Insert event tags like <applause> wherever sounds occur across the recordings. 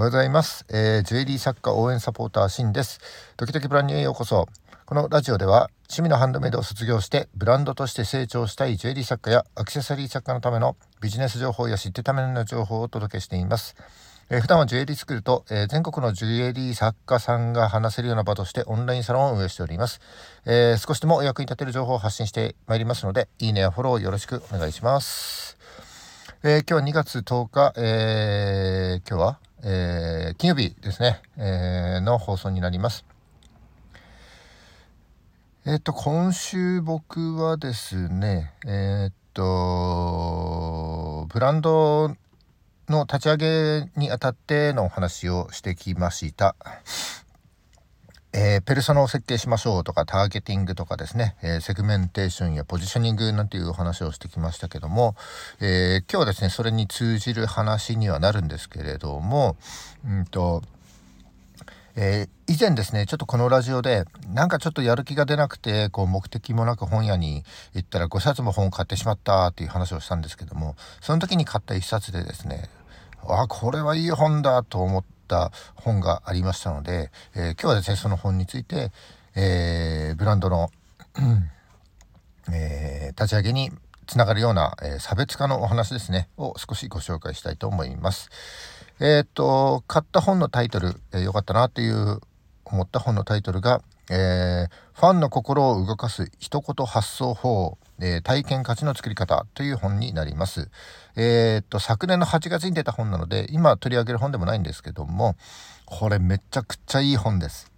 おはようございます、えー、ジュエリー作家応援サポーターシンです。時々ブランニューへようこそ。このラジオでは趣味のハンドメイドを卒業してブランドとして成長したいジュエリー作家やアクセサリー作家のためのビジネス情報や知ってための情報をお届けしています。えー、普段はジュエリースクールと、えー、全国のジュエリー作家さんが話せるような場としてオンラインサロンを運営しております、えー、少しでもお役に立てる情報を発信してまいりますのでいいねやフォローよろしくお願いします、え今日は2月10日、え今日はえー、金曜日ですね、えー、の放送になります。えっ、と、今週僕はですね、えっと、ブランドの立ち上げにあたってのお話をしてきました。えー、ペルソナを設計しましょうとかターゲティングとかですね、えー、セグメンテーションやポジショニングなんていうお話をしてきましたけども、えー、今日はですねそれに通じる話にはなるんですけれども。うんとえ、以前ですねちょっとこのラジオでなんかちょっとやる気が出なくてこう目的もなく本屋に行ったら5冊も本を買ってしまったっていう話をしたんですけども。その時に買った1冊でですねあこれはいい本だと思ってった本がありましたので、えー、今日はですねその本について、えー、ブランドの、え、立ち上げにつながるような、え差別化のお話ですねを少しご紹介したいと思います。えっと買った本のタイトル、えー、かったなっていう思った本のタイトルが、えファンの心を動かす一言発想法えー、体験価値の作り方という本になります。えー、っと、昨年の8月に出た本なので、今取り上げる本でもないんですけども、これめちゃくちゃいい本です。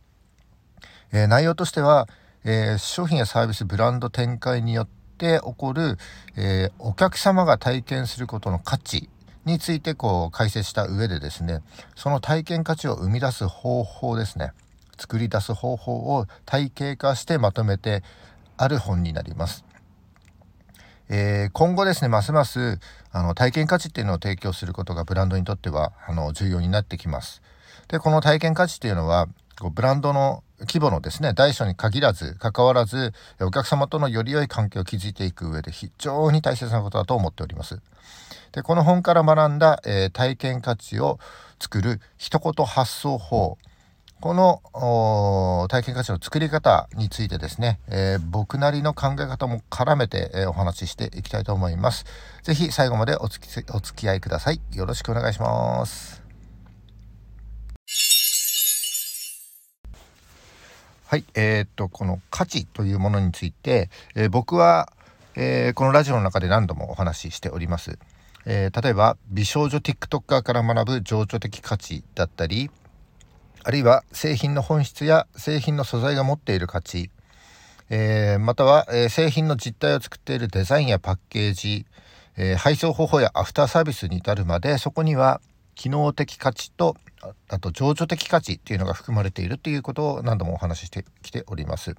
えー、内容としては、え商品やサービス、ブランド展開によって起こる、えお客様が体験することの価値についてこう解説した上でですね、その体験価値を生み出す方法ですね。作り出す方法を体系化してまとめてある本になります。えー、今後ですねますますあの体験価値っていうのを提供することがブランドにとってはあの重要になってきます。でこの体験価値っていうのはこうブランドの規模のですね大小に限らず関わらずお客様とのより良い関係を築いていく上で非常に大切なことだと思っております。でこの本から学んだ、えー、体験価値を作る一言発想法この体験価値の作り方についてですね、えー、僕なりの考え方も絡めて、えー、お話ししていきたいと思います。是非最後までお付きお付き合いください。よろしくお願いします。はい、えー、っとこの価値というものについて、えー、僕は、えー、このラジオの中で何度もお話ししております。えー、例えば美少女 TikToker から学ぶ情緒的価値だったりあるいは製品の本質や製品の素材が持っている価値、えー、または、えー、製品の実態を作っているデザインやパッケージ、えー、配送方法やアフターサービスに至るまでそこには機能的価値とあと情緒的価値っていうのが含まれているということを何度もお話ししてきております。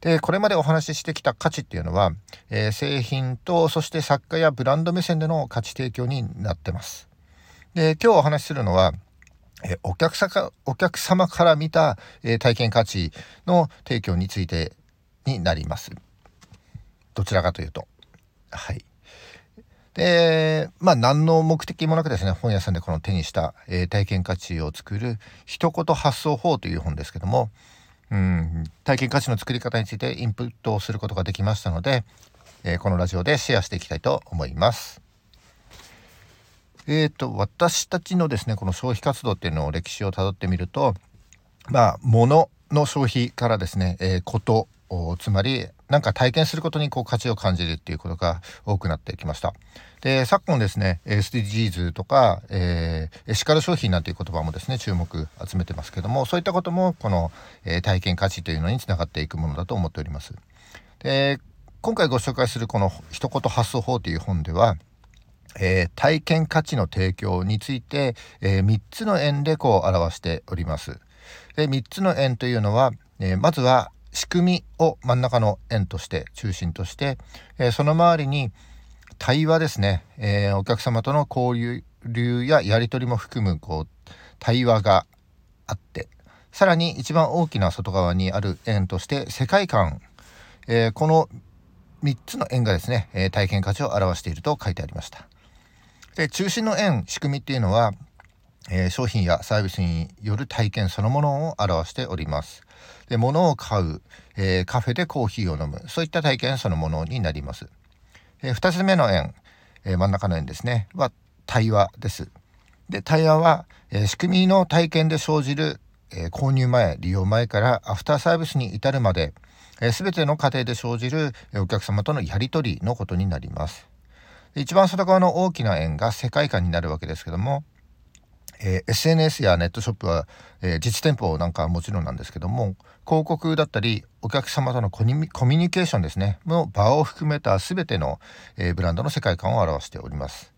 でこれまでお話ししてきた価値っていうのは、えー、製品とそして作家やブランド目線での価値提供になってます。で今日お話しするのはえお客さお客様から見た、え体験価値の提供についてになります。どちらかというと。はい。で、まあ何の目的もなくですね、本屋さんでこの手にした、えー、体験価値を作る一言発想法という本ですけども、うん、体験価値の作り方についてインプットをすることができましたので、えー、このラジオでシェアしていきたいと思います。えーと、私たちのですねこの消費活動っていうのを歴史をたどってみるとまあ物の消費からですね、えー、ことつまり何か体験することにこう価値を感じるっていうことが多くなってきました。で昨今ですね SDGs とか、えー、エシカル商品なんていう言葉もですね注目集めてますけどもそういったこともこの、えー、体験価値というのにつながっていくものだと思っております。で今回ご紹介するこの一言発想法という本ではえー、体験価値の提供について、えー、3つの円でこう表しております。で3つの円というのは、えー、まずは仕組みを真ん中の円として中心として、えその周りに対話ですね、えお客様との交流ややり取りも含むこう対話があってさらに一番大きな外側にある円として世界観、えこの3つの円がですね、え体験価値を表していると書いてありました。で中心の円仕組みっていうのは、えー、商品やサービスによる体験そのものを表しております。で物を買う、えー、カフェでコーヒーを飲むそういった体験そのものになります。えー、2つ目の円、え真ん中の円ですねは対話です。で対話は、え仕組みの体験で生じる、え購入前利用前からアフターサービスに至るまで、え全ての過程で生じるお客様とのやり取りのことになります。一番外側の大きな円が世界観になるわけですけども、えー、SNS やネットショップは、えー、実店舗なんかはもちろんなんですけども広告だったりお客様とのコミュニケーションですねの場を含めた全ての、えー、ブランドの世界観を表しております。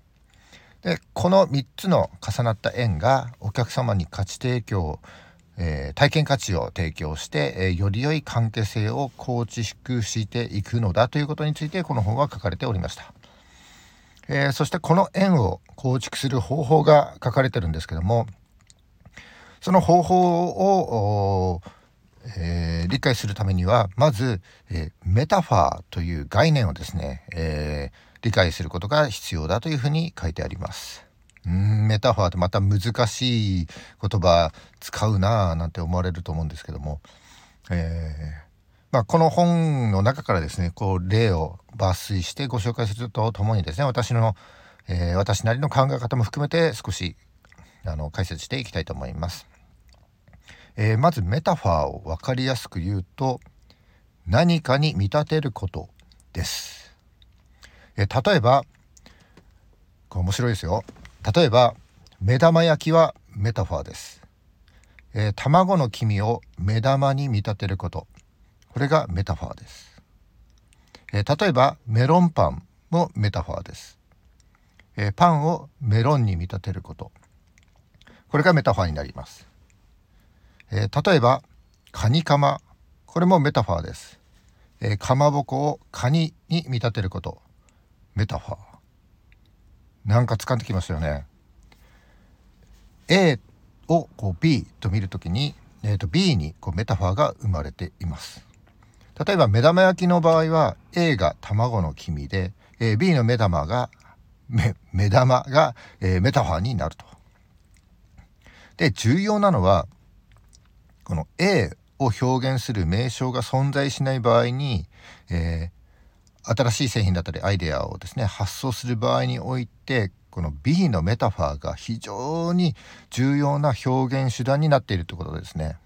でこの3つの重なった円がお客様に価値提供、えー、体験価値を提供して、えー、より良い関係性を構築していくのだということについてこの本は書かれておりました。えー、そしてこの円を構築する方法が書かれてるんですけどもその方法を、えー、理解するためにはまず、えー、メタファーという概念をですね、え理解することが必要だというふうに書いてあります。うんメタファーってまた難しい言葉使うなぁなんて思われると思うんですけども、えーまあ、この本の中からですねこう例を抜粋してご紹介するとともにですね私の、えー、私なりの考え方も含めて少しあの解説していきたいと思います。えー、まずメタファーを分かりやすく言うと何かに見立てることです。えー、例えばこれ面白いですよ。例えば目玉焼きはメタファーです。え、卵の黄身を目玉に見立てることこれがメタファーです、えー、例えばメロンパンもメタファーです、えー、パンをメロンに見立てること。これがメタファーになります、えー、例えばカニカマ。これもメタファーです、えかまぼこをカニに見立てること。メタファー。なんか掴んできますよね。A をこう B と見るときに、えー、と B にこうメタファーが生まれています。例えば目玉焼きの場合は A が卵の黄身で、えー、B の目玉が目目玉が、えー、メタファーになると。で重要なのはこの A を表現する名称が存在しない場合に、えー、新しい製品だったりアイデアをですね発想する場合においてこの B のメタファーが非常に重要な表現手段になっているということですね。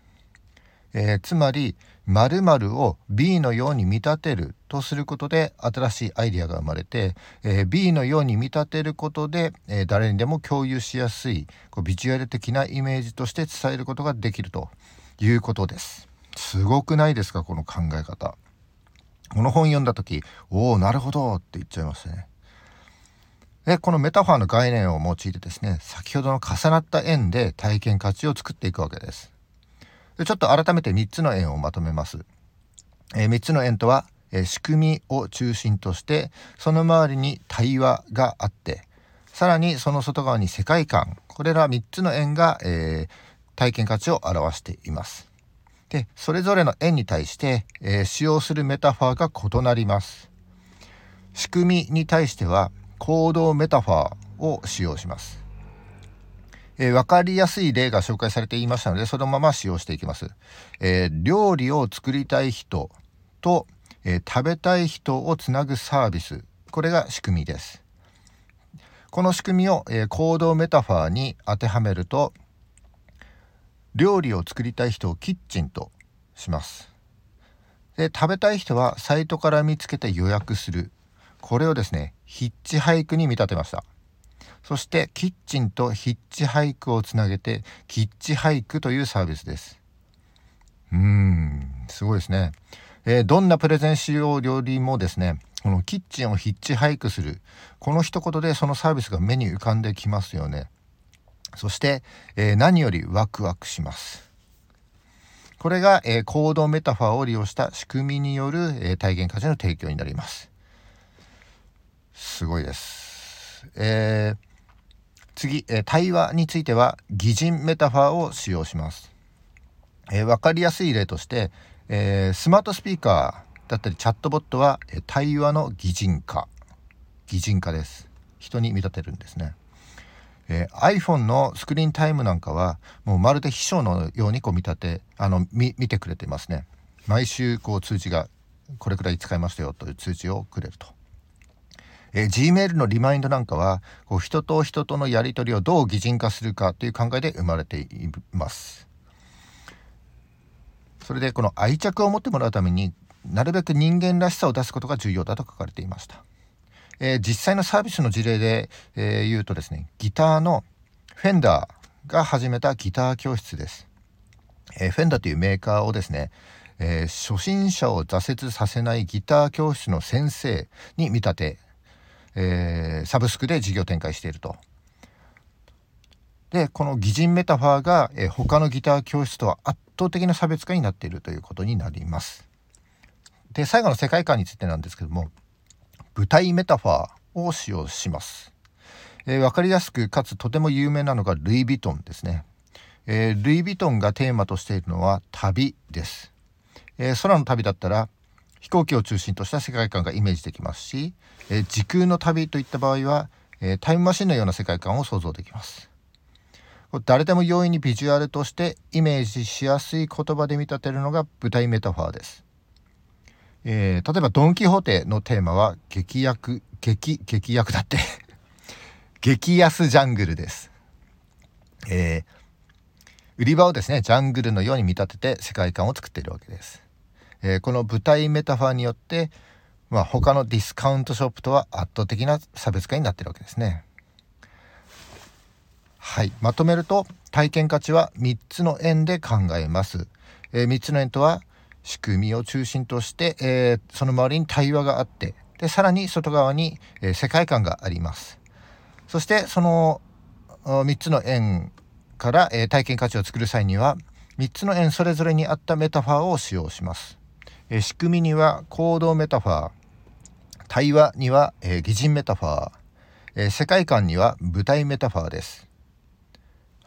えー、つまり〇〇を B のように見立てるとすることで新しいアイデアが生まれて、えー、B のように見立てることで、えー、誰にでも共有しやすいこうビジュアル的なイメージとして伝えることができるということです。すごくないですかこの考え方。この本読んだ時「おおなるほど」って言っちゃいましたね。でこのメタファーの概念を用いてですね先ほどの重なった円で体験価値を作っていくわけです。でちょっと改めて3つの円をまとめます。えー、3つの円とは、えー、仕組みを中心としてその周りに対話があってさらにその外側に世界観これら3つの円が、えー、体験価値を表しています。でそれぞれの円に対して、えー、使用するメタファーが異なります。仕組みに対しては行動メタファーを使用します。えー、分かりやすい例が紹介されていましたのでそのまま使用していきます。えー、料理を作りたい人と、えー、食べたい人をつなぐサービスこれが仕組みです。この仕組みを、えー、行動メタファーに当てはめると料理を作りたい人をキッチンとします。で食べたい人はサイトから見つけて予約するこれをですねヒッチハイクに見立てました。そしてキッチンとヒッチハイクをつなげてキッチハイクというサービスです。うん、すごいですね。えー、どんなプレゼンしようよりもですね、このキッチンをヒッチハイクする、この一言でそのサービスが目に浮かんできますよね。そして、えー、何よりワクワクします。これが、えー、行動メタファーを利用した仕組みによる、えー、体験価値の提供になります。すごいです。えー、次、え対話については擬人メタファーを使用します。えー、分かりやすい例として、えー、スマートスピーカーだったりチャットボットは、え対話の擬人化。擬人化です。人に見立てるんですね、えー、iPhone のスクリーンタイムなんかはもうまるで秘書のようにこう見立てあの見てくれてますね。毎週こう通知がこれくらい使いましたよという通知をくれると、えー、Gmail のリマインドなんかはこう人と人とのやり取りをどう擬人化するかという考えで生まれています。それでこの愛着を持ってもらうためになるべく人間らしさを出すことが重要だと書かれていました。えー、実際のサービスの事例で、えー、言うとですねギターのフェンダーが始めたギター教室です、えー、フェンダーというメーカーをですね、えー、初心者を挫折させないギター教室の先生に見立て、えー、サブスクで事業展開しているとでこの擬人メタファーが、えー、他のギター教室とは圧倒的な差別化になっているということになりますで最後の世界観についてなんですけども舞台メタファーを使用します。えー、分かりやすくかつとても有名なのがルイ・ヴィトンですね。えー、ルイ・ヴィトンがテーマとしているのは旅です。えー、空の旅だったら飛行機を中心とした世界観がイメージできますし、え時空の旅といった場合は、えタイムマシンのような世界観を想像できます。誰でも容易にビジュアルとしてイメージしやすい言葉で見立てるのが舞台メタファーです。えー、例えばドン・キホーテのテーマは激薬激激薬だって <laughs> 激安ジャングルです、えー、売り場をですねジャングルのように見立てて世界観を作っているわけです、えー、この舞台メタファーによってまあ、他のディスカウントショップとは圧倒的な差別化になってるわけですね。はい。まとめると体験価値は3つの円で考えます、えー、3つの円とは仕組みを中心として、えー、その周りに対話があってでさらに外側に、えー、世界観があります。そしてその3つの円から、えー、体験価値を作る際には3つの円それぞれに合ったメタファーを使用します、え仕組みには行動メタファー。対話には、え擬人メタファー、え世界観には舞台メタファーです。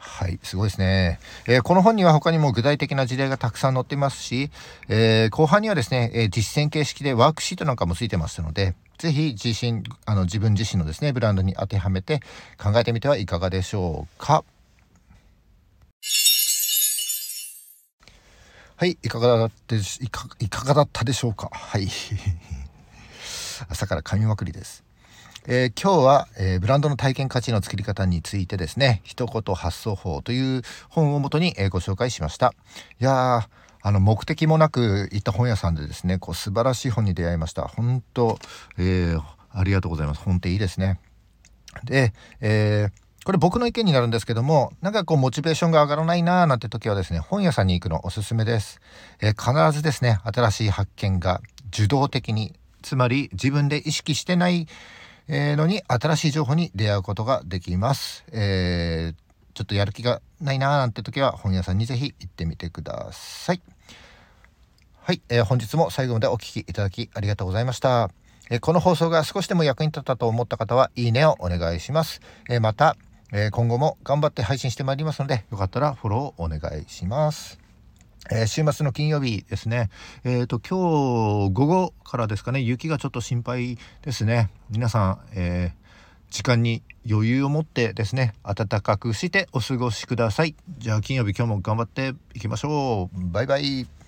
はい、すごいですね、えー、この本には他にも具体的な事例がたくさん載っていますし、えー、後半にはですね、えー、実践形式でワークシートなんかもついてますので、是非自身、あの自分自身のですね、ブランドに当てはめて考えてみてはいかがでしょうか。はい、いかがだったいかいかがだったでしょうか？はい。<laughs> 朝から噛みまくりです。えー、今日は、えー、ブランドの体験価値の作り方についてですね一言発想法という本をもとに、えー、ご紹介しましたいやあの目的もなく行った本屋さんでですねこう素晴らしい本に出会いました本当、えありがとうございます本っていいですねで、えこれ僕の意見になるんですけどもなんかこうモチベーションが上がらないなーなんて時はですね本屋さんに行くのおすすめです、え必ずですね新しい発見が受動的につまり自分で意識してない、のに新しい情報に出会うことができます。えー、ちょっとやる気がないなーなんて時は本屋さんにぜひ行ってみてください。はい、えー、本日も最後までお聴きいただきありがとうございました。え、この放送が少しでも役に立ったと思った方はいいねをお願いします。え、また、え今後も頑張って配信してまいりますのでよかったらフォローお願いします。えー、週末の金曜日ですね。えっ、ー、と、今日午後からですかね、雪がちょっと心配ですね。皆さん、えー、時間に余裕を持ってですね、暖かくしてお過ごしください。じゃあ金曜日今日も頑張っていきましょう。バイバイ。